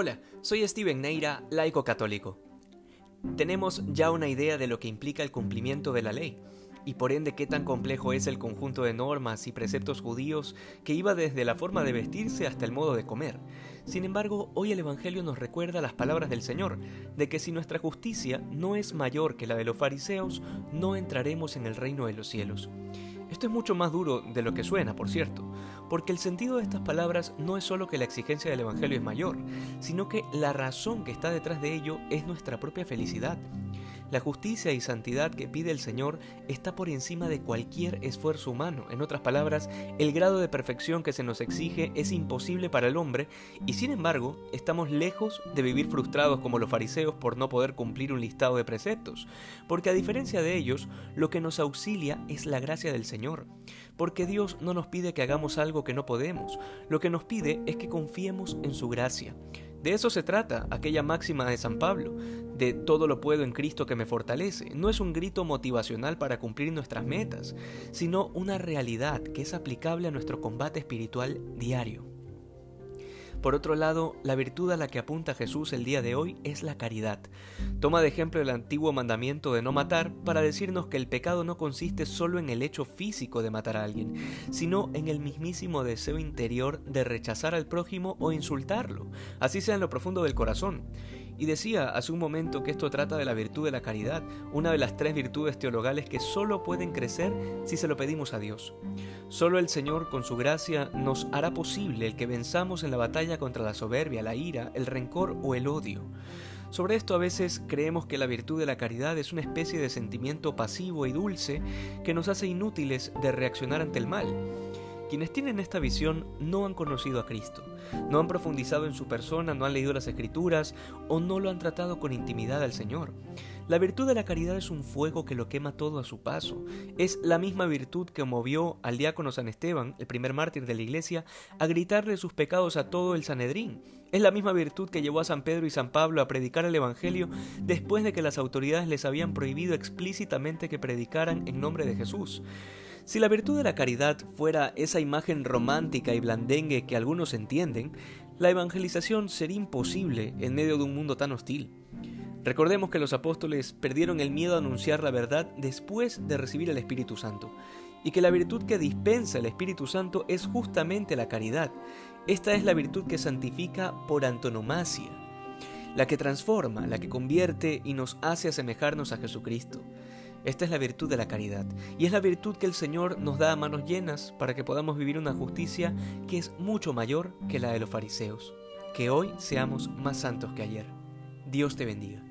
Hola, soy Steven Neira, laico católico. Tenemos ya una idea de lo que implica el cumplimiento de la ley, y por ende qué tan complejo es el conjunto de normas y preceptos judíos que iba desde la forma de vestirse hasta el modo de comer. Sin embargo, hoy el Evangelio nos recuerda las palabras del Señor, de que si nuestra justicia no es mayor que la de los fariseos, no entraremos en el reino de los cielos. Esto es mucho más duro de lo que suena, por cierto, porque el sentido de estas palabras no es solo que la exigencia del Evangelio es mayor, sino que la razón que está detrás de ello es nuestra propia felicidad. La justicia y santidad que pide el Señor está por encima de cualquier esfuerzo humano. En otras palabras, el grado de perfección que se nos exige es imposible para el hombre y sin embargo estamos lejos de vivir frustrados como los fariseos por no poder cumplir un listado de preceptos, porque a diferencia de ellos, lo que nos auxilia es la gracia del Señor, porque Dios no nos pide que hagamos algo que no podemos, lo que nos pide es que confiemos en su gracia. De eso se trata aquella máxima de San Pablo, de todo lo puedo en Cristo que me fortalece. No es un grito motivacional para cumplir nuestras metas, sino una realidad que es aplicable a nuestro combate espiritual diario. Por otro lado, la virtud a la que apunta Jesús el día de hoy es la caridad. Toma de ejemplo el antiguo mandamiento de no matar para decirnos que el pecado no consiste solo en el hecho físico de matar a alguien, sino en el mismísimo deseo interior de rechazar al prójimo o insultarlo, así sea en lo profundo del corazón. Y decía hace un momento que esto trata de la virtud de la caridad, una de las tres virtudes teologales que solo pueden crecer si se lo pedimos a Dios. Solo el Señor con su gracia nos hará posible el que venzamos en la batalla contra la soberbia, la ira, el rencor o el odio. Sobre esto a veces creemos que la virtud de la caridad es una especie de sentimiento pasivo y dulce que nos hace inútiles de reaccionar ante el mal. Quienes tienen esta visión no han conocido a Cristo, no han profundizado en su persona, no han leído las escrituras o no lo han tratado con intimidad al Señor. La virtud de la caridad es un fuego que lo quema todo a su paso. Es la misma virtud que movió al diácono San Esteban, el primer mártir de la iglesia, a gritarle sus pecados a todo el Sanedrín. Es la misma virtud que llevó a San Pedro y San Pablo a predicar el Evangelio después de que las autoridades les habían prohibido explícitamente que predicaran en nombre de Jesús. Si la virtud de la caridad fuera esa imagen romántica y blandengue que algunos entienden, la evangelización sería imposible en medio de un mundo tan hostil. Recordemos que los apóstoles perdieron el miedo a anunciar la verdad después de recibir el Espíritu Santo, y que la virtud que dispensa el Espíritu Santo es justamente la caridad. Esta es la virtud que santifica por antonomasia, la que transforma, la que convierte y nos hace asemejarnos a Jesucristo. Esta es la virtud de la caridad y es la virtud que el Señor nos da a manos llenas para que podamos vivir una justicia que es mucho mayor que la de los fariseos. Que hoy seamos más santos que ayer. Dios te bendiga.